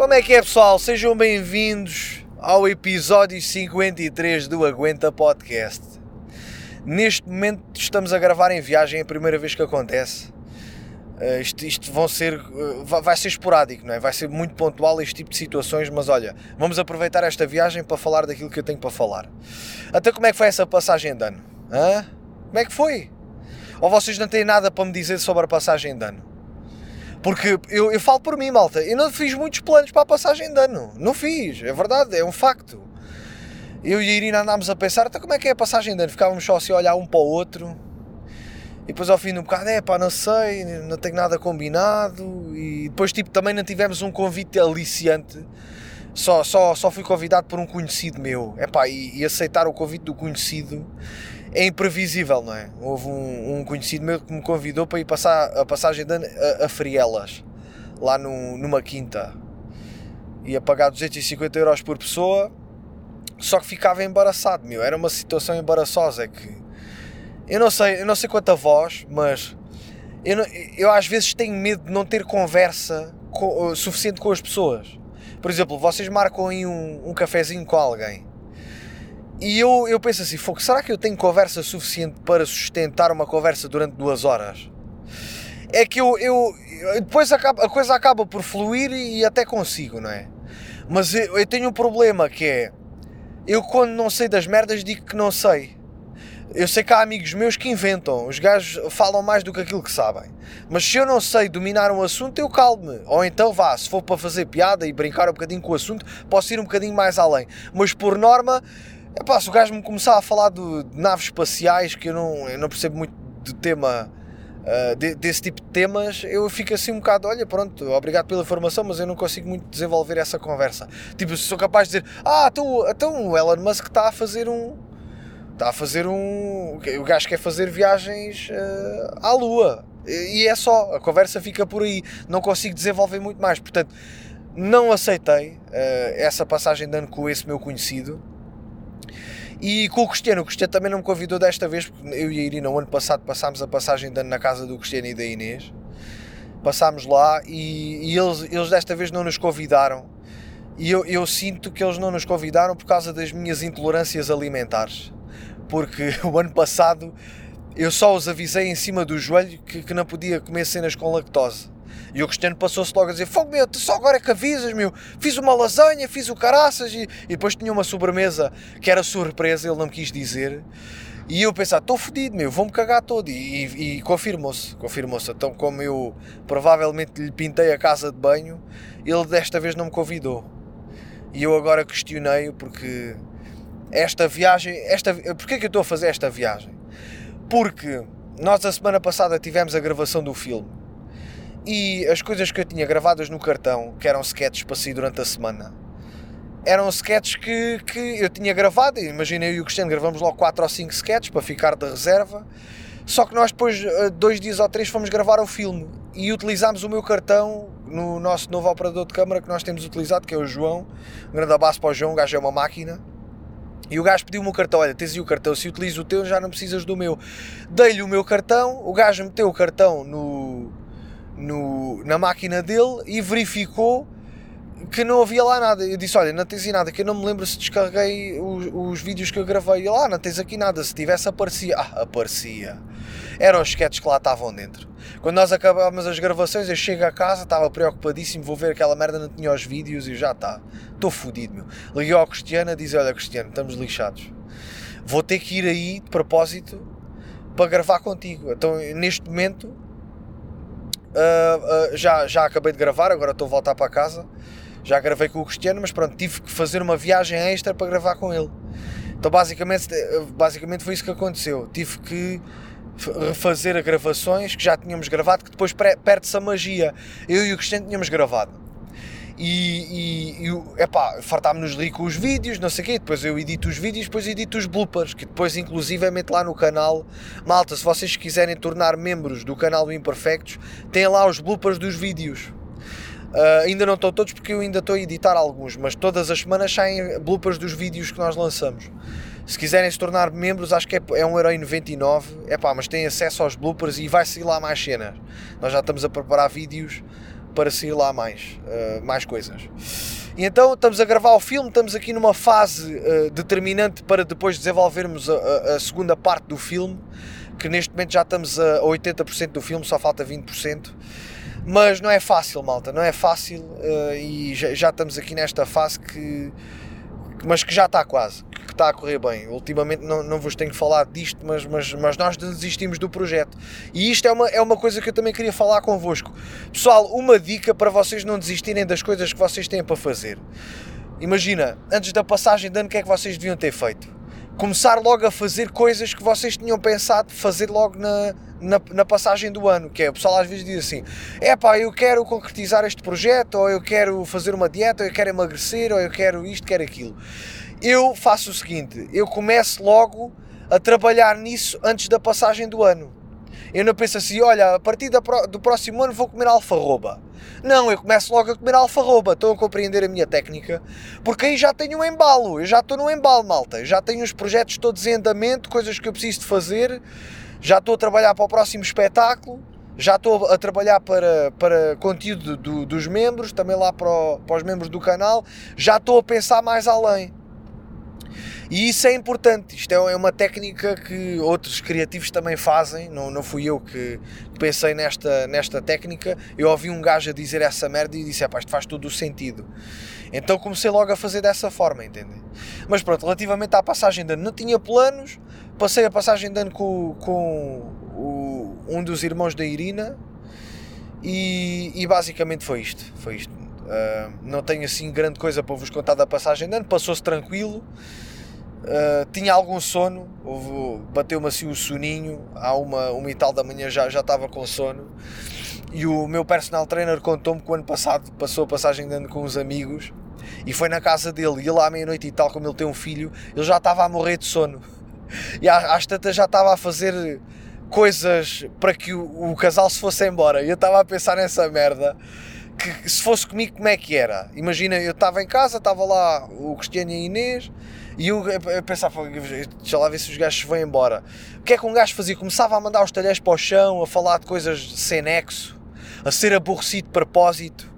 Como é que é, pessoal? Sejam bem-vindos ao episódio 53 do Aguenta Podcast. Neste momento estamos a gravar em viagem, é a primeira vez que acontece. Uh, isto, isto vão ser, uh, vai ser esporádico, não é? Vai ser muito pontual este tipo de situações, mas olha, vamos aproveitar esta viagem para falar daquilo que eu tenho para falar. Até como é que foi essa passagem de ano? Hã? Como é que foi? Ou vocês não têm nada para me dizer sobre a passagem de ano? Porque eu, eu falo por mim, malta, eu não fiz muitos planos para a passagem de ano. Não fiz, é verdade, é um facto. Eu e a Irina andámos a pensar, até como é que é a passagem de ano? Ficávamos só assim a olhar um para o outro. E depois ao fim de um bocado, é pá, não sei, não tenho nada combinado. E depois, tipo, também não tivemos um convite aliciante. Só, só, só fui convidado por um conhecido meu. É pá, e, e aceitar o convite do conhecido é imprevisível, não é? Houve um, um, conhecido meu que me convidou para ir passar a passagem de a, a Frielas, lá no, numa quinta. Ia pagar 250 euros por pessoa, só que ficava embaraçado, meu. Era uma situação embaraçosa. É que eu não sei, eu não sei quanto a voz, mas eu, não, eu às vezes tenho medo de não ter conversa com, suficiente com as pessoas. Por exemplo, vocês marcam aí um, um cafezinho com alguém e eu, eu penso assim, fogo, será que eu tenho conversa suficiente para sustentar uma conversa durante duas horas? É que eu, eu depois acaba, a coisa acaba por fluir e até consigo, não é? Mas eu, eu tenho um problema que é, eu quando não sei das merdas digo que não sei. Eu sei que há amigos meus que inventam, os gajos falam mais do que aquilo que sabem. Mas se eu não sei dominar um assunto, eu calmo-me. Ou então vá, se for para fazer piada e brincar um bocadinho com o assunto, posso ir um bocadinho mais além. Mas por norma, Epá, se o gajo me começar a falar de, naves espaciais, que eu não, eu não percebo muito do tema, uh, de, desse tipo de temas, eu fico assim um bocado, olha, pronto, obrigado pela informação, mas eu não consigo muito desenvolver essa conversa. Tipo, sou capaz de dizer, ah, então, então o Elon Musk está a fazer um. Está a fazer um. O gajo quer fazer viagens uh, à Lua. E é só, a conversa fica por aí. Não consigo desenvolver muito mais. Portanto, não aceitei uh, essa passagem de ano com esse meu conhecido e com o Cristiano, o Cristiano também não me convidou desta vez, porque eu e a Irina, o ano passado, passámos a passagem de ano na casa do Cristiano e da Inês. Passámos lá e, e eles, eles desta vez não nos convidaram. E eu, eu sinto que eles não nos convidaram por causa das minhas intolerâncias alimentares. Porque o ano passado eu só os avisei em cima do joelho que, que não podia comer cenas com lactose. E o Cristiano passou-se logo a dizer: Fogo meu, só agora é que avisas, meu. Fiz uma lasanha, fiz o caraças. E, e depois tinha uma sobremesa que era surpresa, ele não me quis dizer. E eu pensar, estou fodido, meu, vou-me cagar todo. E, e, e confirmou-se, confirmou-se. Então, como eu provavelmente lhe pintei a casa de banho, ele desta vez não me convidou. E eu agora questionei-o porque esta viagem, esta, porquê que eu estou a fazer esta viagem? Porque nós a semana passada tivemos a gravação do filme e as coisas que eu tinha gravadas no cartão, que eram sketches para sair durante a semana, eram sketches que, que eu tinha gravado. Imagina eu e o Cristiano gravamos logo 4 ou 5 sketches para ficar de reserva. Só que nós depois, eh, dois dias ou três, fomos gravar o filme e utilizámos o meu cartão no nosso novo operador de câmara que nós temos utilizado, que é o João. Um grande abraço para o João, o gajo é uma máquina. E o gajo pediu-me o cartão, olha, tens aí o cartão, se utilizo o teu já não precisas do meu. Dei-lhe o meu cartão, o gajo meteu o cartão no, no, na máquina dele e verificou que não havia lá nada. Eu disse: Olha, não tens aí nada, que eu não me lembro se descarreguei os, os vídeos que eu gravei. Ele, ah, não tens aqui nada. Se tivesse, aparecia. Ah, aparecia. Eram os sketches que lá estavam dentro. Quando nós acabámos as gravações, eu chego a casa, estava preocupadíssimo, vou ver aquela merda, não tinha os vídeos e já está. Estou fodido, meu. Liguei ao Cristiano a dizer: Olha, Cristiano, estamos lixados. Vou ter que ir aí de propósito para gravar contigo. Então, neste momento, Uh, uh, já, já acabei de gravar, agora estou a voltar para casa. Já gravei com o Cristiano, mas pronto, tive que fazer uma viagem extra para gravar com ele. Então basicamente, basicamente foi isso que aconteceu. Tive que refazer as gravações que já tínhamos gravado, que depois perde-se a magia. Eu e o Cristiano tínhamos gravado e, e, e epá, fartámos-nos de rir com os vídeos, não sei o quê, depois eu edito os vídeos, depois edito os bloopers, que depois inclusivamente lá no canal, malta, se vocês quiserem tornar membros do canal do Imperfectos, tem lá os bloopers dos vídeos. Uh, ainda não estão todos porque eu ainda estou a editar alguns, mas todas as semanas saem bloopers dos vídeos que nós lançamos. Se quiserem se tornar membros, acho que é, é 1,99€. É pá, mas têm acesso aos bloopers e vai sair lá mais cenas. Nós já estamos a preparar vídeos para sair lá mais, uh, mais coisas. E então estamos a gravar o filme, estamos aqui numa fase uh, determinante para depois desenvolvermos a, a, segunda parte do filme, que neste momento já estamos a 80% do filme, só falta 20%. Mas não é fácil, malta, não é fácil uh, e já, já, estamos aqui nesta fase que. Mas que já está quase está a correr bem. Ultimamente não, não vos tenho falado disto, mas, mas, mas nós desistimos do projeto. E isto é uma, é uma coisa que eu também queria falar convosco. Pessoal, uma dica para vocês não desistirem das coisas que vocês têm para fazer. Imagina, antes da passagem de ano, o que é que vocês deviam ter feito? Começar logo a fazer coisas que vocês tinham pensado fazer logo na, na, na, passagem do ano, que é o pessoal às vezes diz assim: é pá, eu quero concretizar este projeto, ou eu quero fazer uma dieta, ou eu quero emagrecer, ou eu quero isto, quero aquilo eu faço o seguinte: eu começo logo a trabalhar nisso antes da passagem do ano. Eu não penso assim, olha, a partir do próximo ano vou comer alfarroba. Não, eu começo logo a comer alfarroba. Estão a compreender a minha técnica? Porque aí já tenho um embalo. Eu já estou no embalo, malta. Já tenho os projetos todos em andamento, coisas que eu preciso de fazer. Já estou a trabalhar para o próximo espetáculo. Já estou a trabalhar para, para conteúdo do, dos membros, também lá para, o, para os membros do canal. Já estou a pensar mais além. E isso é importante, isto é, é uma técnica que outros criativos também fazem, não, não fui eu que pensei nesta, nesta técnica, eu ouvi um gajo a dizer essa merda e disse, isto faz todo o sentido. Então comecei logo a fazer dessa forma, entendem? Mas pronto, relativamente à passagem de ano, não tinha planos, passei a passagem de ano com, com o, um dos irmãos da Irina e, e basicamente foi isto, foi isto. Uh, não tenho assim grande coisa para vos contar da passagem de ano, passou-se tranquilo. Uh, tinha algum sono, bateu-me assim o soninho, há uma, uma e tal da manhã já, já estava com sono. E o meu personal trainer contou-me que o ano passado passou a passagem de ano com uns amigos e foi na casa dele. E ele à meia-noite e tal, como ele tem um filho, ele já estava a morrer de sono. E às tantas já estava a fazer coisas para que o, o casal se fosse embora. E eu estava a pensar nessa merda que se fosse comigo, como é que era? Imagina, eu estava em casa, estava lá o Cristiano e a Inês, e eu, eu pensava, deixa lá ver se os gajos vão embora. O que é que um gajo fazia? Começava a mandar os talheres para o chão, a falar de coisas sem nexo, a ser aborrecido de propósito.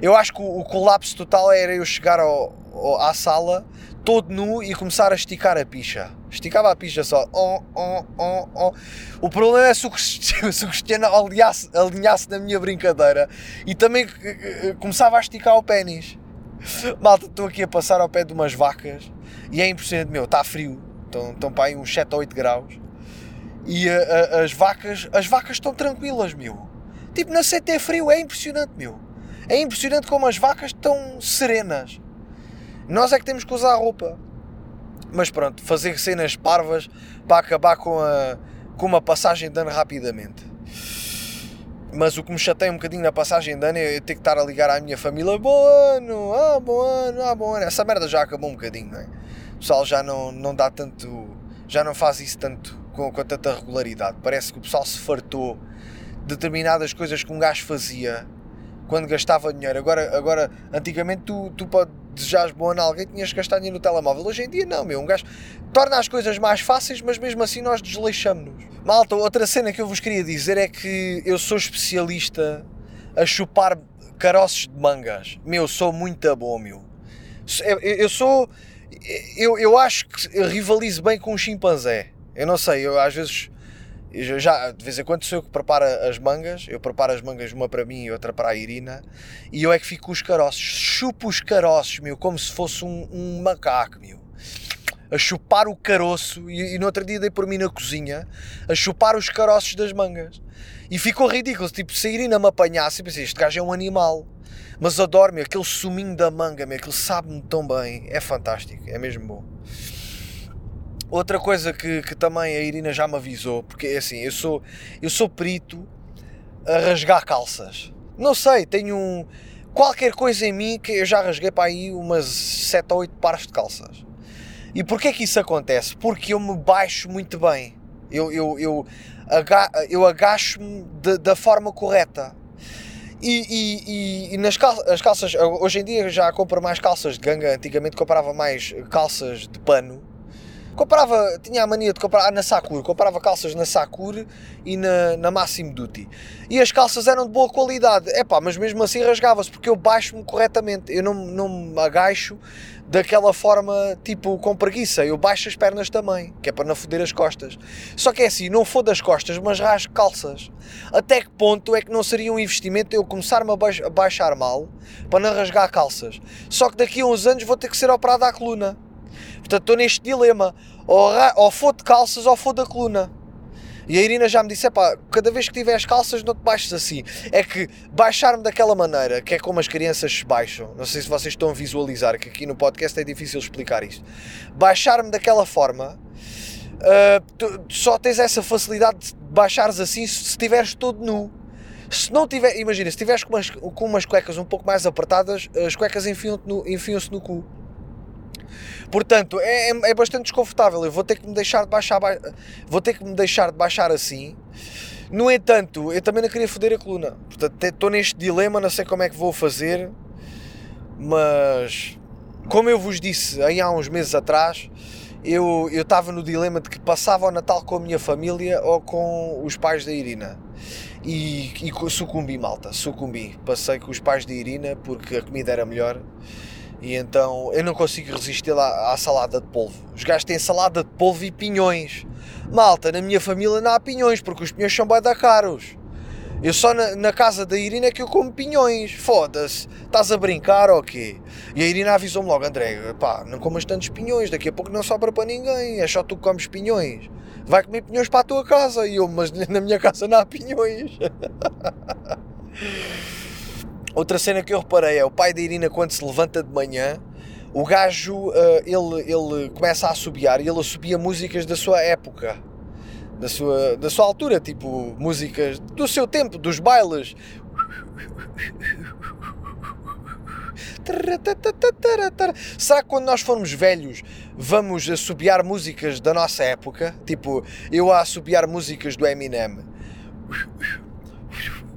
Eu acho que o, o colapso total era eu chegar ao, ao, à sala todo nu e começar a esticar a picha. Esticava a picha só. Oh, oh, oh, oh. O problema é se o Cristiano alinhasse, alinhasse na minha brincadeira e também começava a esticar o pênis. Malta, estou aqui a passar ao pé de umas vacas e é impressionante, meu, está frio, estão, estão para aí uns 7 ou 8 graus e a, a, as vacas, as vacas estão tranquilas, meu. Tipo, na CT é frio, é impressionante, meu. É impressionante como as vacas estão serenas. Nós é que temos que usar roupa. Mas pronto, fazer cenas parvas para acabar com, a, com uma passagem de ano rapidamente. Mas o que me chateia um bocadinho na passagem de ano é eu ter que estar a ligar à minha família: bom ano, ah, bom ano, ah, bom ano. Essa merda já acabou um bocadinho, não é? O pessoal já não, não dá tanto, já não faz isso tanto com, com tanta regularidade. Parece que o pessoal se fartou de determinadas coisas que um gajo fazia quando gastava dinheiro. Agora, agora antigamente tu, tu para desejares bom a alguém tinhas que gastar dinheiro no telemóvel. Hoje em dia não, meu. Um gajo torna as coisas mais fáceis, mas mesmo assim nós desleixamos-nos. Malta, outra cena que eu vos queria dizer é que eu sou especialista a chupar caroços de mangas. Meu, sou muito bom, meu. Eu, eu sou. Eu, eu acho que rivalizo bem com um chimpanzé. Eu não sei, eu às vezes já, de vez em quando sou eu que preparo as mangas, eu preparo as mangas uma para mim e outra para a Irina, e eu é que fico com os caroços, chupo os caroços, meu, como se fosse um, um macaco, meu. A chupar o caroço, e, e no outro dia dei por mim na cozinha, a chupar os caroços das mangas. E ficou ridículo, tipo, a Irina me apanhasse, eu pensei, este gajo é um animal. Mas adoro, meu, aquele suminho da manga, meu, aquele sabe-me tão bem, é fantástico, é mesmo bom. Outra coisa que, que também a Irina já me avisou, porque é assim, eu sou, eu sou perito a rasgar calças. Não sei, tenho um, qualquer coisa em mim que eu já rasguei para aí umas 7 ou 8 pares de calças. E porquê que isso acontece? Porque eu me baixo muito bem. Eu, eu, eu, aga, eu agacho-me da forma correta. E, e, e, e, nas calças, as calças, hoje em dia já compro mais calças de ganga. Antigamente comprava mais calças de pano comprava, tinha a mania de comprar na Sakura, comprava calças na Sakura e na, na Massimo Duty. E as calças eram de boa qualidade, é pá, mas mesmo assim rasgava-se, porque eu baixo-me corretamente, eu não, não me agacho daquela forma, tipo, com preguiça, eu baixo as pernas também, que é para não foder as costas. Só que é assim, não foda as costas, mas rasgo calças. Até que ponto é que não seria um investimento eu começar-me a baixar mal para não rasgar calças? Só que daqui a uns anos vou ter que ser operado à coluna. Portanto, estou neste dilema. Ou, ou foda calças ou foda a coluna. E a Irina já me disse: pá, cada vez que tiveres calças, não te baixes assim. É que baixar-me daquela maneira, que é como as crianças se baixam, não sei se vocês estão a visualizar, que aqui no podcast é difícil explicar isto. Baixar-me daquela forma, uh, tu, só tens essa facilidade de baixares assim se estiveres todo nu. Se não tiver, imagina, se estiveres com umas, com umas cuecas um pouco mais apertadas, as cuecas enfiam-se no, enfiam no cu. Portanto, é, é, é, bastante desconfortável. Eu vou ter que me deixar de baixar, vou ter que me deixar de baixar assim. No entanto, eu também não queria foder a coluna. Portanto, estou neste dilema, não sei como é que vou fazer, mas como eu vos disse aí há uns meses atrás, eu estava no dilema de que passava o Natal com a minha família ou com os pais da Irina. E, e sucumbi, malta, sucumbi. Passei com os pais da Irina porque a comida era melhor e então eu não consigo resistir à, à salada de polvo. Os gajos têm salada de polvo e pinhões. Malta, na minha família não há pinhões, porque os pinhões são bem da caros. Eu só na, na, casa da Irina é que eu como pinhões. Foda-se. Estás a brincar ou quê? E a Irina avisou-me logo, André, pá, não comas tantos pinhões, daqui a pouco não sobra para ninguém. É só tu que comes pinhões. Vai comer pinhões para a tua casa. E eu, mas na minha casa não há pinhões. Outra cena que eu reparei é o pai da Irina quando se levanta de manhã, o gajo, uh, ele, ele começa a assobiar e ele assobia músicas da sua época, da sua, da sua altura, tipo músicas do seu tempo, dos bailes. Será que quando nós formos velhos vamos assobiar músicas da nossa época? Tipo, eu a assobiar músicas do Eminem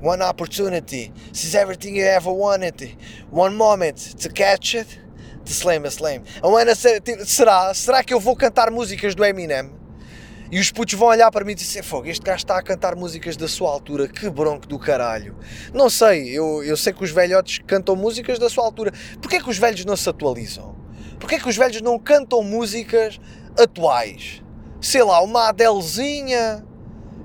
one opportunity. This is everything you ever wanted. One moment to catch it, to slam a slam. será? Será que eu vou cantar músicas do Eminem? E os putos vão olhar para mim e dizer: Fogo, este gajo está a cantar músicas da sua altura, que bronco do caralho. Não sei, eu, eu sei que os velhotes cantam músicas da sua altura. Porquê que os velhos não se atualizam? Porquê que os velhos não cantam músicas atuais? Sei lá, uma Adelezinha,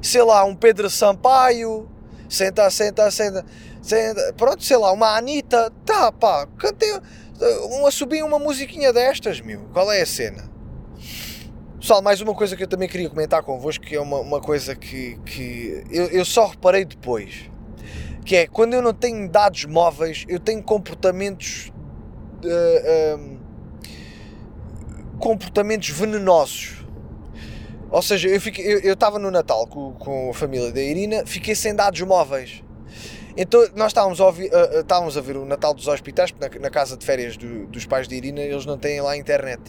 sei lá, um Pedro Sampaio, senta, senta, senta, senta. Pronto, sei lá, uma Anitta, tá, pá, cantei uma, subi uma musiquinha destas, meu. Qual é a cena? Pessoal, mais uma coisa que eu também queria comentar convosco, que é uma, uma coisa que, que eu, eu só reparei depois. Que é, quando eu não tenho dados móveis, eu tenho comportamentos... Uh, uh, comportamentos venenosos ou seja, eu estava eu, eu no Natal com, com a família da Irina, fiquei sem dados móveis. Então nós estávamos a, uh, estávamos a ver o Natal dos hospitais, porque na, na casa de férias do, dos pais de Irina eles não têm lá internet.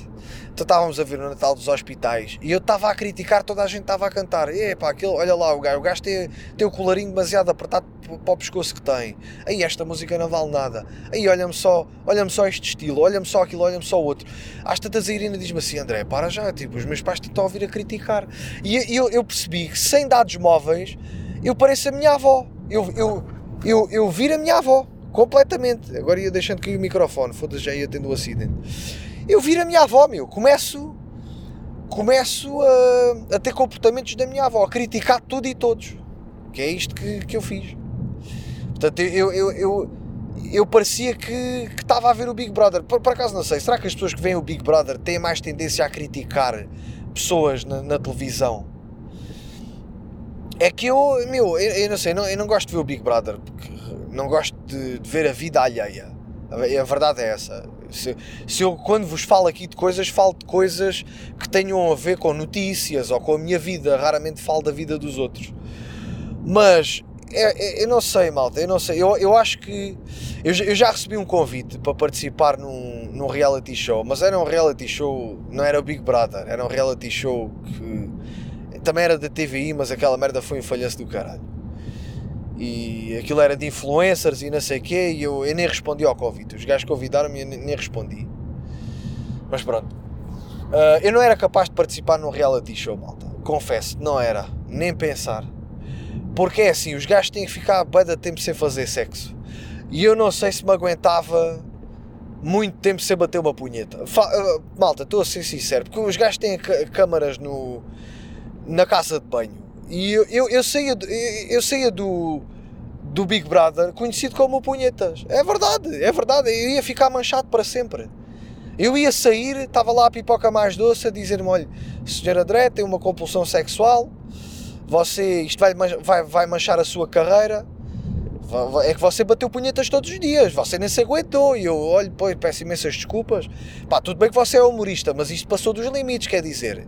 Então estávamos a ver o Natal dos hospitais e eu estava a criticar, toda a gente estava a cantar. E pá, aquilo, olha lá o gajo, o gajo tem, tem o colarinho demasiado apertado para o pescoço que tem. Aí esta música não vale nada. Aí olha-me só, olha-me só este estilo, olha-me só aquilo, olha-me só outro. Às tantas a Irina diz-me assim, André, para já, tipo, os meus pais estão a ouvir a criticar. E eu, eu percebi que sem dados móveis eu pareço a minha avó. Eu, eu, eu, eu viro a minha avó, completamente. Agora ia deixando cair o microfone, foda-se, já ia tendo um acidente. Eu viro a minha avó, meu, começo, começo a, a ter comportamentos da minha avó, a criticar tudo e todos. Que é isto que, que eu fiz. Portanto, eu, eu, eu, eu parecia que, que estava a ver o Big Brother. Por, por acaso não sei, será que as pessoas que veem o Big Brother têm mais tendência a criticar pessoas na, na televisão? É que eu, meu, eu, eu não sei, não, eu não gosto de ver o Big Brother, porque não gosto de, de ver a vida alheia. A, a verdade é essa. Se, se, eu, quando vos falo aqui de coisas, falo de coisas que tenham a ver com notícias ou com a minha vida, raramente falo da vida dos outros. Mas é, é, eu não sei, malta, eu não sei. Eu, eu acho que. Eu, eu já recebi um convite para participar num, num reality show, mas era um reality show, não era o Big Brother, era um reality show que também era da TVI, mas aquela merda foi um falhanço do caralho. E aquilo era de influencers e não sei o quê, e eu, eu nem respondi ao convite. Os gajos convidaram-me e eu nem respondi. Mas pronto. Uh, eu não era capaz de participar num reality show, malta. Confesso, não era. Nem pensar. Porque é assim, os gajos têm que ficar bem de tempo sem fazer sexo. E eu não sei se me aguentava muito tempo sem bater uma punheta. Fa uh, malta, estou a ser sincero, porque os gajos têm câmaras no, na casa de banho. E eu, eu, eu saía, eu, saía do, do Big Brother conhecido como punhetas. É verdade, é verdade. Eu ia ficar manchado para sempre. Eu ia sair, estava lá a pipoca mais doce a dizer-me: olha, senhor André tem uma compulsão sexual, você, isto vai, vai, vai manchar a sua carreira. É que você bateu punhetas todos os dias, você nem se aguentou. E eu, olho, pois, peço imensas desculpas. Pá, tudo bem que você é humorista, mas isto passou dos limites, quer dizer.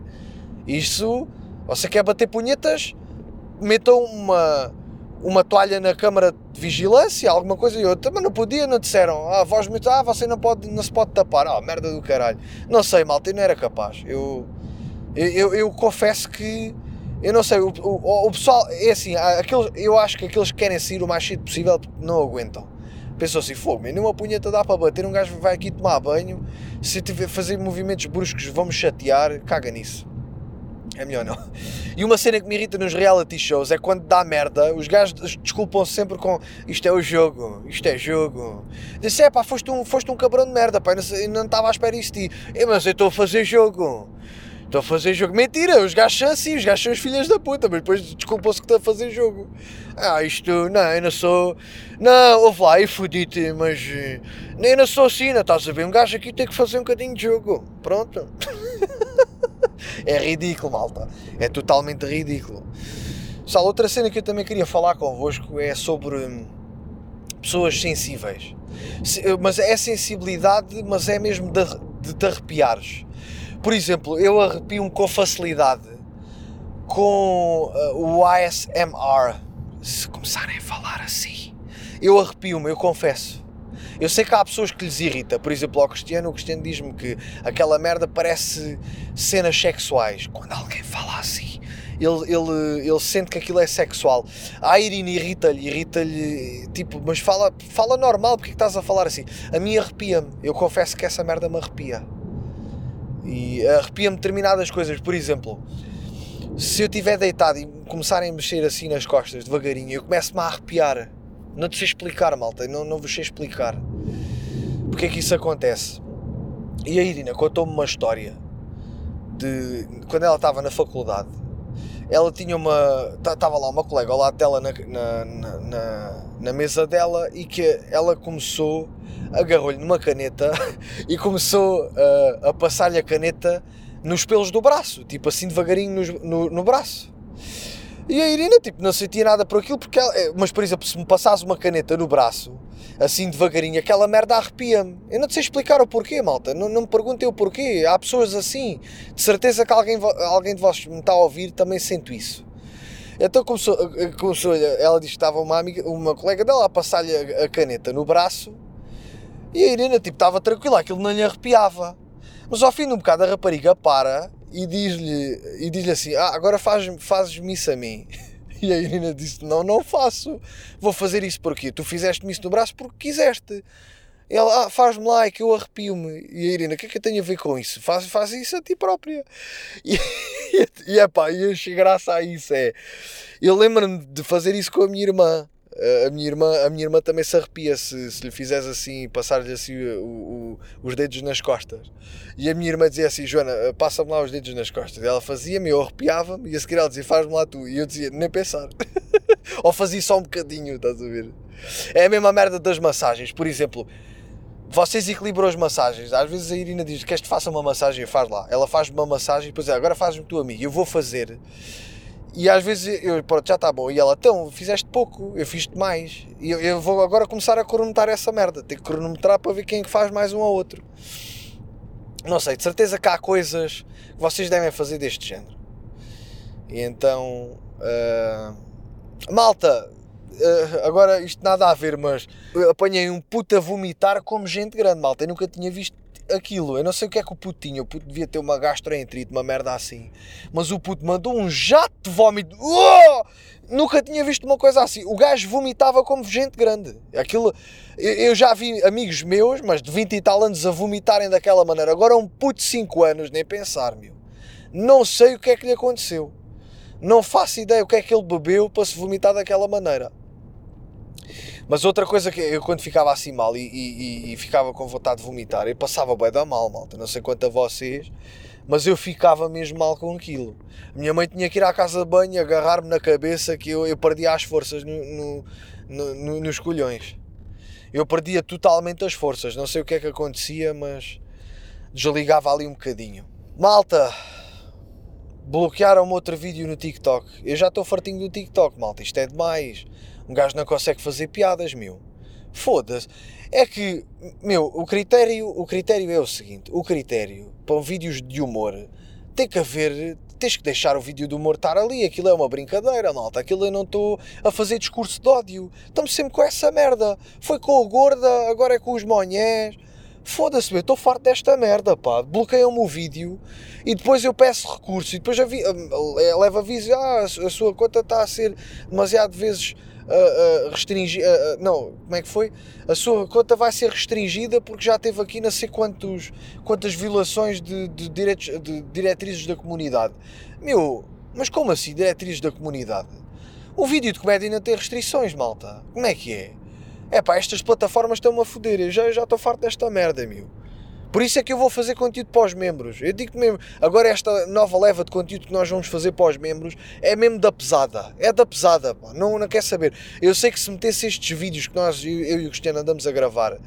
Isso, você quer bater punhetas, metam uma, uma toalha na câmara de vigilância, alguma coisa e outra, mas não podia, não disseram, ah, a voz muito, ah, você não, pode, não se pode tapar, ah, merda do caralho. Não sei, malta, eu não era capaz. Eu, eu, eu, eu confesso que, eu não sei, o, o, o, pessoal, é assim, aqueles, eu acho que aqueles que querem sair o mais cedo possível não aguentam. Pensou assim, fogo, nenhuma punheta dá para bater, um gajo vai aqui tomar banho, se tiver fazer movimentos bruscos vamos chatear, caga nisso. É melhor não. E uma cena que me irrita nos reality shows é quando dá merda, os gajos desculpam -se sempre com isto é o jogo, isto é jogo. Disse, é pá, foste um, foste um cabrão de merda, pá, não estava à espera disso de ti. É, mas eu estou a fazer jogo. Estou a fazer jogo. Mentira, os gajos são assim, os gajos são os filhos da puta, mas depois desculpam-se que estão a fazer jogo. Ah, isto, não, eu não sou. Não, ouve lá, eu fodi-te, mas. Eh, eu não sou assim, não estás a ver? Um gajo aqui tem que fazer um bocadinho de jogo. Pronto. é ridículo, malta. É totalmente ridículo. Só outra cena que eu também queria falar convosco é sobre hum, pessoas sensíveis. Eh, mas é sensibilidade, mas é mesmo de, de te arrepiares. Por exemplo, eu arrepio-me com facilidade com uh, o ASMR. Se começarem a falar assim, eu arrepio-me, eu confesso. Eu sei que há pessoas que lhes irrita, por exemplo, ao Cristiano, o Cristiano diz-me que aquela merda parece cenas sexuais. Quando alguém fala assim, ele, ele, ele sente que aquilo é sexual. A Irene irrita-lhe, irrita-lhe, tipo, mas fala, fala normal, porque é que estás a falar assim? A mim arrepia-me, eu confesso que essa merda me arrepia. E arrepia-me determinadas coisas, por exemplo, se eu estiver deitado e começarem a mexer assim nas costas, devagarinho, eu começo-me a arrepiar não te sei explicar, malta, não, não vos sei explicar porque é que isso acontece. E a Irina contou-me uma história de quando ela estava na faculdade. Ela tinha uma. Estava lá uma colega ao lado dela na, na, na, na mesa dela e que ela começou, agarrou-lhe numa caneta e começou a passar-lhe a caneta nos pelos do braço, tipo assim devagarinho no, no braço. E a Irina, tipo, não sentia nada por aquilo, porque ela, eh, mas por exemplo, se me passasse uma caneta no braço, assim devagarinho, aquela merda arrepia-me. Eu não sei explicar o porquê, malta. Não, não me perguntem o porquê. Há pessoas assim. De certeza que alguém, alguém de vós me está a ouvir também sente isso. Então começou, eh, eh, começou ela disse que estava uma, amiga, uma colega dela a passar-lhe a, a, caneta no braço e a Irina, tipo, estava tranquila, aquilo não lhe arrepiava. Mas ao fim de um bocado a rapariga para e diz-lhe e diz assim: Ah, agora faz, fazes-me isso a mim. E a Irina disse: Não, não faço. Vou fazer isso porque tu fizeste-me isso no braço porque quiseste. Ela, ah, faz-me lá, é que eu arrepio-me. E a Irina, o que é que eu tenho a ver com isso? Faz, faz isso a ti própria. E, e, e é pá, e a graça a isso é. Eu lembro-me de fazer isso com a minha irmã a minha irmã, a minha irmã também se arrepia se, se lhe fizeres assim, passar-lhe assim o, o, os dedos nas costas. E a minha irmã dizia assim: Joana, passa-me lá os dedos nas costas. E ela fazia-me, eu arrepiava-me, e a seguir ela dizia: faz-me lá tu. E eu dizia: nem pensar. Ou fazia só um bocadinho, estás a ver? É a mesma merda das massagens, por exemplo. Vocês equilibram as massagens. Às vezes a Irina diz: Queres que faça uma massagem? Faz lá. Ela faz-me uma massagem e depois é, agora faz-me tu a mim. Eu vou fazer e às vezes eu, pronto, já está bom. E ela, então, fizeste pouco, eu fiz-te mais. E eu, eu, vou agora começar a cronometrar essa merda. Tenho que cronometrar para ver quem é que faz mais um ao outro. Não sei, de certeza que há coisas que vocês devem fazer deste género. E então, uh, malta, uh, agora isto nada a ver, mas apanhei um puta vomitar como gente grande, malta. Eu nunca tinha visto aquilo, eu não sei o que é que o puto tinha, o puto devia ter uma gastroenterite, uma merda assim, mas o puto mandou um jato de vómito. Oh! Nunca tinha visto uma coisa assim. O gajo vomitava como gente grande. Aquilo, eu já vi amigos meus, mas de 20 e tal anos, a vomitarem daquela maneira. Agora um puto de 5 anos, nem pensar, meu. Não sei o que é que lhe aconteceu. Não faço ideia o que é que ele bebeu para se vomitar daquela maneira. Mas outra coisa que eu quando ficava assim mal e, e, e ficava com vontade de vomitar, eu passava bem da mal, malta. Não sei quanto a vocês, mas eu ficava mesmo mal com aquilo. Minha mãe tinha que ir à casa de banho, agarrar-me na cabeça que eu, eu perdia as forças no, no, no, nos colhões. Eu perdia totalmente as forças. Não sei o que é que acontecia, mas desligava ali um bocadinho. Malta, bloquearam-me outro vídeo no TikTok. Eu já estou fartinho do TikTok, malta. Isto é demais. Um gajo não consegue fazer piadas, meu. Foda-se. É que, meu, o critério, o critério é o seguinte: o critério para vídeos de humor tem que haver. Tens que deixar o vídeo de humor estar ali. Aquilo é uma brincadeira, malta. Aquilo eu não estou a fazer discurso de ódio. Estamos sempre com essa merda. Foi com a gorda, agora é com os monhés. Foda-se, eu estou farto desta merda, pá. Bloqueiam-me o vídeo e depois eu peço recurso e depois leva aviso, ah, a sua conta está a ser demasiado vezes uh, não, como é que foi? A sua conta vai ser restringida porque já teve aqui não sei quantos, quantas violações de, de, de diretrizes da comunidade. Meu, mas como assim, diretrizes da comunidade? O vídeo de comédia ainda tem restrições, malta. Como é que é? É pá, estas plataformas estão-me a foder. Eu já estou farto desta merda, meu. Por isso é que eu vou fazer conteúdo para os membros. Eu digo mesmo, agora esta nova leva de conteúdo que nós vamos fazer para os membros é mesmo da pesada. É da pesada. Não, não quer saber. Eu sei que se metesse estes vídeos que nós, eu, eu e o Cristiano andamos a gravar uh,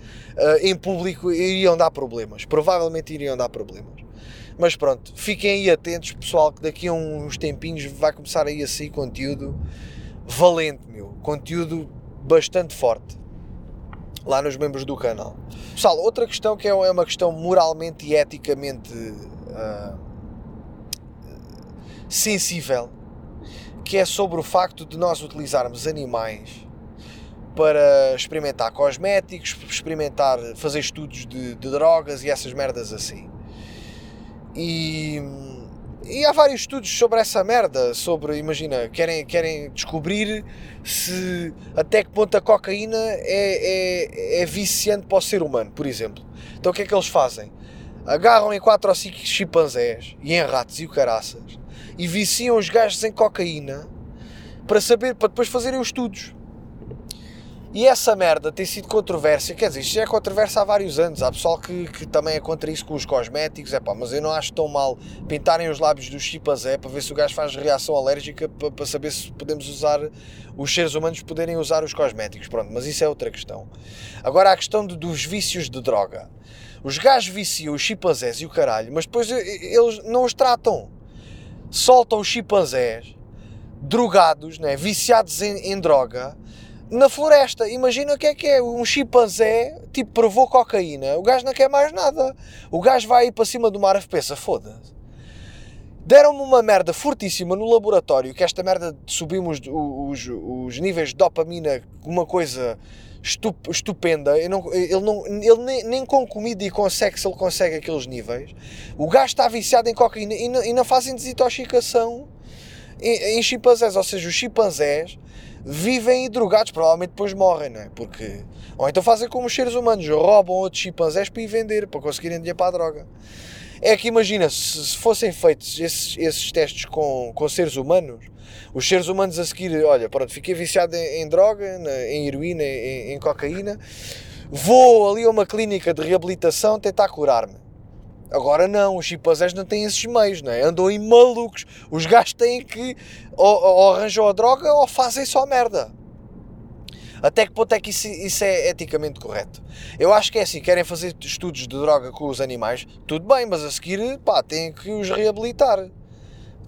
em público, iriam dar problemas. Provavelmente iriam dar problemas. Mas pronto, fiquem aí atentos, pessoal, que daqui a uns tempinhos vai começar aí a sair conteúdo valente, meu. Conteúdo bastante forte lá nos membros do canal. Pessoal, outra questão que é, uma questão moralmente e eticamente uh, sensível, que é sobre o facto de nós utilizarmos animais para experimentar cosméticos, experimentar, fazer estudos de, de drogas e essas merdas assim. E e há vários estudos sobre essa merda, sobre, imagina, querem, querem descobrir se até que ponto a cocaína é, é, é viciante para o ser humano, por exemplo. Então o que é que eles fazem? Agarram em 4 ou 5 chimpanzés e em ratos e o caraças e viciam os gajos em cocaína para saber, para depois fazerem os estudos. E essa merda tem sido controvérsia, quer dizer, isto já é controvérsia há vários anos. Há pessoal que, que também é contra isso com os cosméticos, é pá, mas eu não acho tão mal pintarem os lábios dos chimpanzé para ver se o gajo faz reação alérgica para, para saber se podemos usar, os seres humanos poderem usar os cosméticos. Pronto, mas isso é outra questão. Agora a questão de, dos vícios de droga. Os gajos viciam os chimpanzés e o caralho, mas depois eles não os tratam. Soltam os chimpanzés drogados, né, viciados em, em droga na floresta. Imagina o que é que é. Um chimpanzé, tipo, provou cocaína. O gajo não quer mais nada. O gajo vai para cima do mar pensa, foda-se. Deram-me uma merda fortíssima no laboratório, que esta merda subimos os, os, níveis de dopamina, uma coisa estup, estupenda. Não, ele não, ele nem, nem, com comida e com sexo ele consegue aqueles níveis. O gajo está viciado em cocaína e não, e não fazem desintoxicação em, em chimpanzés. Ou seja, os chimpanzés vivem drogados, provavelmente depois morrem, não é? Porque. Ou então fazem como os seres humanos, roubam outros chimpanzés para ir vender, para conseguirem dinheiro para a droga. É que imagina, se fossem feitos esses, esses testes com, com seres humanos, os seres humanos a seguir, olha, pronto, fiquei viciado em, em droga, na, em heroína, em, em cocaína, vou ali a uma clínica de reabilitação tentar curar-me. Agora não, os chimpanzés não têm esses meios, não é? Andam em malucos. Os gajos têm que ou, ou arranjam a droga ou fazem só merda. Até que ponto é que isso, isso, é eticamente correto? Eu acho que é assim, querem fazer estudos de droga com os animais, tudo bem, mas a seguir, pá, têm que os reabilitar.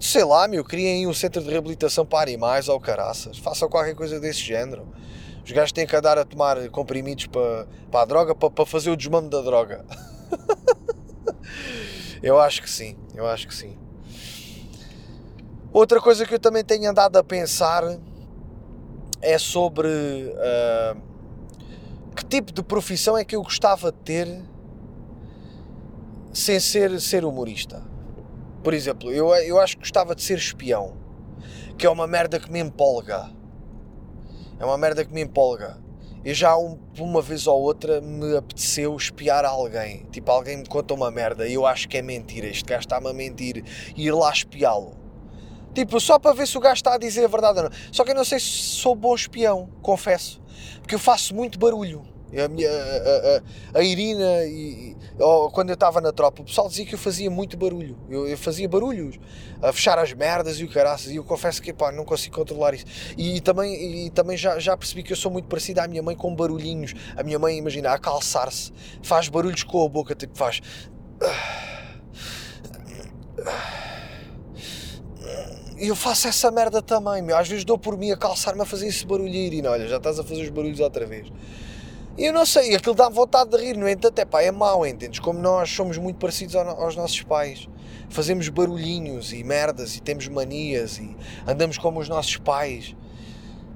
Sei lá, meu, criem um centro de reabilitação para animais ou caraças, façam qualquer coisa desse género. Os gajos têm que andar a tomar comprimidos para, para a droga, para, para fazer o desmame da droga. eu acho que sim, eu acho que sim. Outra coisa que eu também tenho andado a pensar é sobre uh, que tipo de profissão é que eu gostava de ter sem ser, ser humorista. Por exemplo, eu, eu acho que gostava de ser espião, que é uma merda que me empolga. É uma merda que me empolga. Eu já um, uma vez ou outra me apeteceu espiar alguém. Tipo, alguém me conta uma merda e eu acho que é mentira. Este gajo está-me a mentir e ir lá espiá-lo. Tipo, só para ver se o gajo está a dizer a verdade ou não. Só que eu não sei se sou bom espião, confesso. Porque eu faço muito barulho. A, minha, a, a, a Irina, e, quando eu estava na tropa, o pessoal dizia que eu fazia muito barulho. Eu, eu, fazia barulhos, a fechar as merdas e o caraças. E eu confesso que pá, não consigo controlar isso. E, e também, e também já, já percebi que eu sou muito parecido à minha mãe com barulhinhos. A minha mãe, imagina, a calçar-se, faz barulhos com a boca, tipo, faz. E eu faço essa merda também, meu. Às vezes dou por mim a calçar-me a fazer esse barulho e Irina, olha, já estás a fazer os barulhos outra vez. Eu não sei, aquilo dá vontade de rir, no entanto, é pá, é mau, entendes? Como nós somos muito parecidos aos nossos pais, fazemos barulhinhos e merdas e temos manias e andamos como os nossos pais.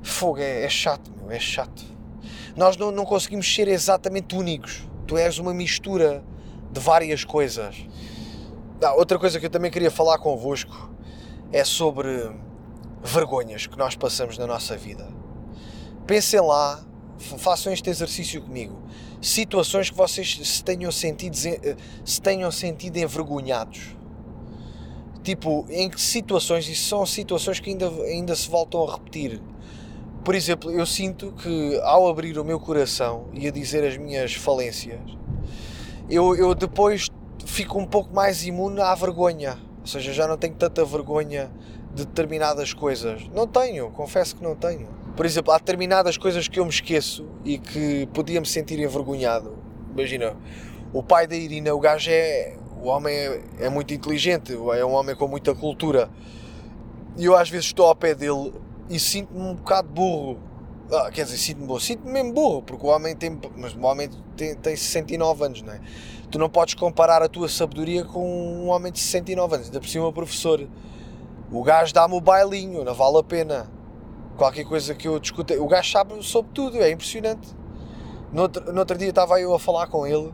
Fogo, é, é chato, meu, é chato. Nós não, não conseguimos ser exatamente únicos. Tu és uma mistura de várias coisas. Ah, outra coisa que eu também queria falar convosco é sobre vergonhas que nós passamos na nossa vida. Pensem lá façam este exercício comigo. Situações que vocês se tenham sentido, eh, se tenham sentido envergonhados. Tipo, em que situações, e são situações que ainda, ainda se voltam a repetir. Por exemplo, eu sinto que ao abrir o meu coração e a dizer as minhas falências, eu, eu depois fico um pouco mais imune à vergonha. Ou seja, já não tenho tanta vergonha de determinadas coisas. Não tenho, confesso que não tenho. Por exemplo, há determinadas coisas que eu me esqueço e que podia me sentir envergonhado. Imagina, o pai da Irina, o gajo é. O homem é, é muito inteligente, é um homem com muita cultura. E eu às vezes estou ao pé dele e sinto-me um bocado burro. Ah, quer dizer, sinto-me burro, sinto-me mesmo burro, porque o homem tem. Mas o homem tem, tem 69 anos, não é? Tu não podes comparar a tua sabedoria com um homem de 69 anos, ainda por cima, professor. O gajo dá-me o bailinho, não vale a pena qualquer coisa que eu discuta. O gajo sabe sobre tudo, é impressionante. No outro, no outro dia estava eu a falar com ele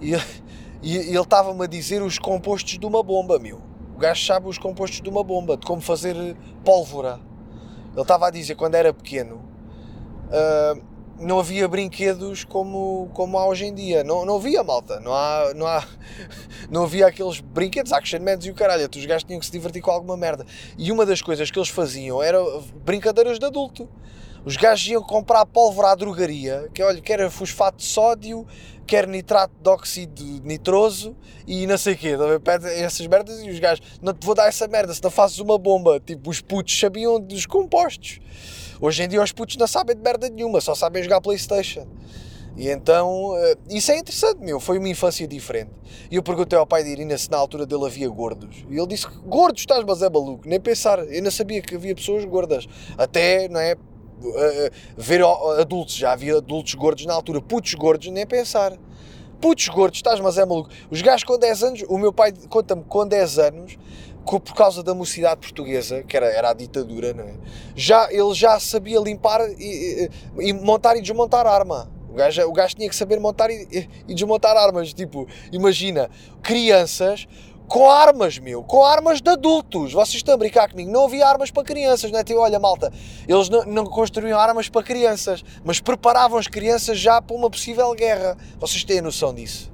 e, e, ele estava-me a dizer os compostos de uma bomba, meu. O gajo sabe os compostos de uma bomba, de como fazer pólvora. Ele estava a dizer quando era pequeno. Uh, não havia brinquedos como, como há hoje em dia. Não, não havia, malta. Não, há, não, há, não havia aqueles brinquedos, action mans e o caralho. Os gajos tinham que se divertir com alguma merda. E uma das coisas que eles faziam era brincadeiras de adulto. Os gajos iam comprar pólvora à drogaria, que olha, quer fosfato de sódio, quer nitrato de óxido nitroso e não sei o quê. Essas merdas e os gajos, não te vou dar essa merda, se não fazes uma bomba. Tipo, os putos sabiam dos compostos. Hoje em dia os putos não sabem de merda nenhuma, só sabem jogar Playstation. E então, eh, isso é interessante, meu. Foi uma infância diferente. E eu perguntei ao pai de Irina se na altura dele havia gordos. E ele disse: Gordos, estás, mas é maluco. Nem pensar. Eu não sabia que havia pessoas gordas. Até, não é? Uh, ver adultos. Já havia adultos gordos na altura. Putos gordos, nem pensar. Putos gordos, estás, mas é maluco. Os gajos com 10 anos, o meu pai conta-me com 10 anos, por causa da mocidade portuguesa, que era, era a ditadura, é? já, ele já sabia limpar e, e, e montar e desmontar arma. O gajo, o gajo tinha que saber montar e, e desmontar armas. Tipo, imagina, crianças com armas, meu, com armas de adultos. Vocês estão a brincar comigo? Não havia armas para crianças, não é? Tipo, olha, malta, eles não, não, construíam armas para crianças, mas preparavam as crianças já para uma possível guerra. Vocês têm a noção disso?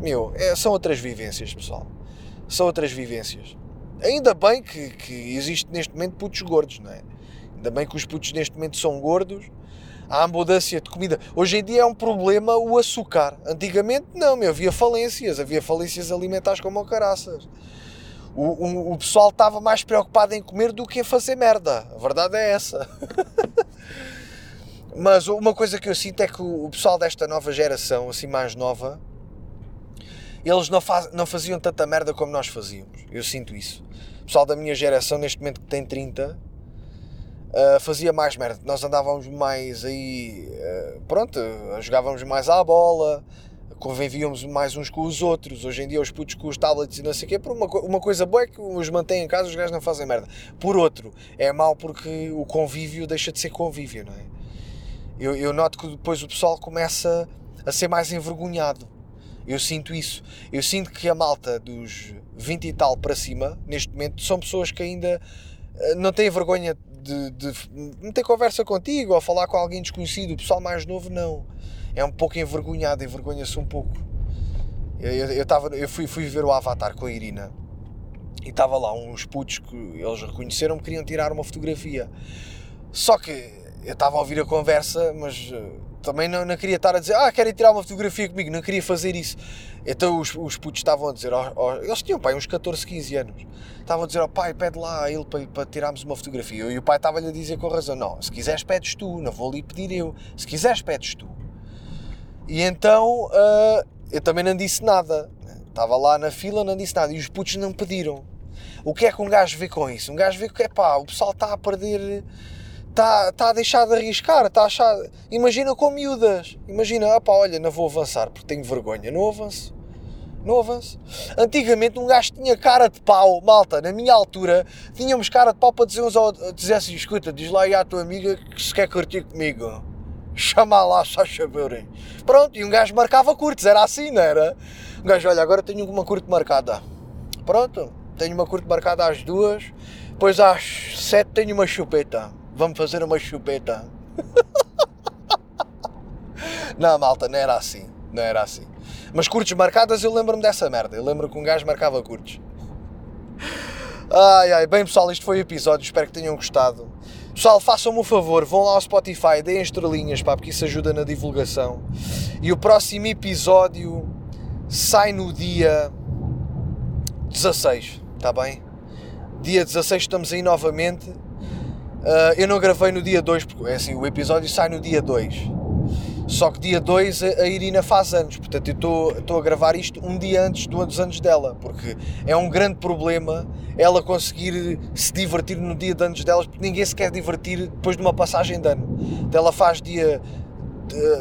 Meu, é, são outras vivências, pessoal. São outras vivências. Ainda bem que, que existe neste momento putos gordos, não é? Ainda bem que os putos neste momento são gordos. Há abundância de comida. Hoje em dia é um problema o açúcar. Antigamente não, meu, havia falências, havia falências alimentares como o caraças. O, o, o pessoal estava mais preocupado em comer do que em fazer merda. A verdade é essa. Mas uma coisa que eu sinto é que o pessoal desta nova geração, assim mais nova, eles não, faz, não faziam tanta merda como nós fazíamos. Eu sinto isso. O pessoal da minha geração, neste momento que tem 30, uh, eh, fazia mais merda. Nós andávamos mais aí, uh, pronto, jogávamos mais à bola, convivíamos mais uns com os outros. Hoje em dia, os putos com os tablets e não sei o quê. Por uma, uma coisa boa é que os mantém em casa, os gajos não fazem merda. Por outro, é mau porque o convívio deixa de ser convívio, não é? Eu, eu noto que depois o pessoal começa a ser mais envergonhado Eu sinto isso. Eu sinto que a malta dos 20 e tal para cima, neste momento, são pessoas que ainda eh, não têm vergonha de, de meter conversa contigo ou falar com alguém desconhecido. O pessoal mais novo, não. É um pouco envergonhado, envergonha-se um pouco. Eu, eu, eu, tava, eu fui, fui ver o Avatar com a Irina e estava lá uns putos que eles reconheceram-me, queriam tirar uma fotografia. Só que eu estava a ouvir a conversa, mas eh, também não, não, queria estar a dizer, ah, querem tirar uma fotografia comigo, não queria fazer isso. Então os, os putos estavam a dizer, oh, oh, eles tinham pai uns 14, 15 anos, estavam a dizer, oh, pai, pede lá a ele para, para tirarmos uma fotografia. E o pai estava-lhe a dizer com razão, não, se quiseres pedes tu, não vou ali pedir eu, se quiseres pedes tu. E então uh, eu também não disse nada, estava lá na fila, não disse nada, e os putos não pediram. O que é que um gajo vê com isso? Um gajo vê que, é pá, o pessoal está a perder está tá a deixar de arriscar, está a achar. Imagina com miúdas. Imagina, pá, olha, não vou avançar porque tenho vergonha. Não avanço. Não avanço. Antigamente um gajo tinha cara de pau, malta, na minha altura, tínhamos cara de pau para dizer uns ao dizer assim, escuta, diz lá aí à tua amiga que se quer curtir comigo. Chama lá, só saberem. Pronto, e um gajo marcava curtos, era assim, não era? Um gajo, olha, agora tenho uma curta marcada. Pronto, tenho uma curta marcada às duas, depois às sete tenho uma chupeta vamos fazer uma chupeta. não, malta, não era assim. Não era assim. Mas curtos marcadas eu lembro-me dessa merda. Eu lembro que um gajo marcava curtos. Ai ai, bem pessoal, isto foi o episódio, espero que tenham gostado. Pessoal, façam-me um favor, vão lá ao Spotify, deem estrelinhas, pá, porque isso ajuda na divulgação. E o próximo episódio sai no dia 16, está bem? Dia 16 estamos aí novamente Uh, eu não gravei no dia 2, porque é assim, o episódio sai no dia 2. Só que dia 2 a Irina faz anos, portanto eu estou a gravar isto um dia antes dos anos dela, porque é um grande problema ela conseguir se divertir no dia de anos delas, porque ninguém se quer divertir depois de uma passagem de ano. Então ela faz, dia,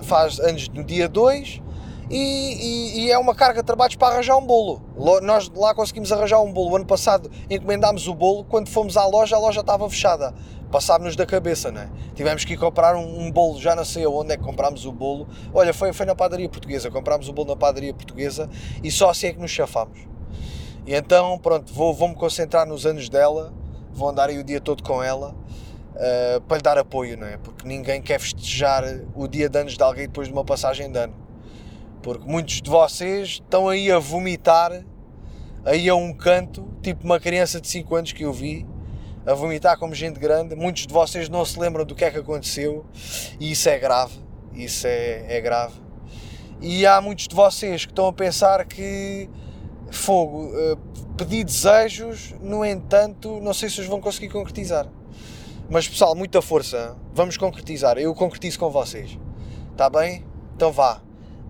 faz anos no dia 2 e, e, e, é uma carga de trabalhos para arranjar um bolo. Nós lá conseguimos arranjar um bolo. O ano passado encomendámos o bolo, quando fomos à loja, a loja estava fechada passámos-nos da cabeça, né? Tivemos que ir comprar um, um, bolo, já não sei aonde é que comprámos o bolo. Olha, foi, foi na padaria portuguesa, comprámos o bolo na padaria portuguesa e só assim é que nos chafámos. E então, pronto, vou, vou-me concentrar nos anos dela, vou andar aí o dia todo com ela uh, para lhe dar apoio, não é? Porque ninguém quer festejar o dia de anos de alguém depois de uma passagem de ano. Porque muitos de vocês estão aí a vomitar aí a um canto, tipo uma criança de 5 anos que eu vi, a vomitar como gente grande. Muitos de vocês não se lembram do que é que aconteceu e isso é grave. Isso é, é grave. E há muitos de vocês que estão a pensar que fogo, uh, pedi desejos, no entanto, não sei se os vão conseguir concretizar. Mas pessoal, muita força, vamos concretizar. Eu concretizo com vocês. Está bem? Então vá.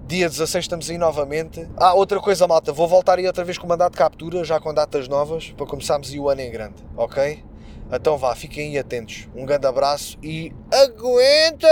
Dia 16 estamos aí novamente. Ah, outra coisa, malta, vou voltar aí outra vez com o mandato de captura, já com datas novas, para começarmos aí o ano em grande, ok? Então vá, fiquem atentos. Um grande abraço e aguenta!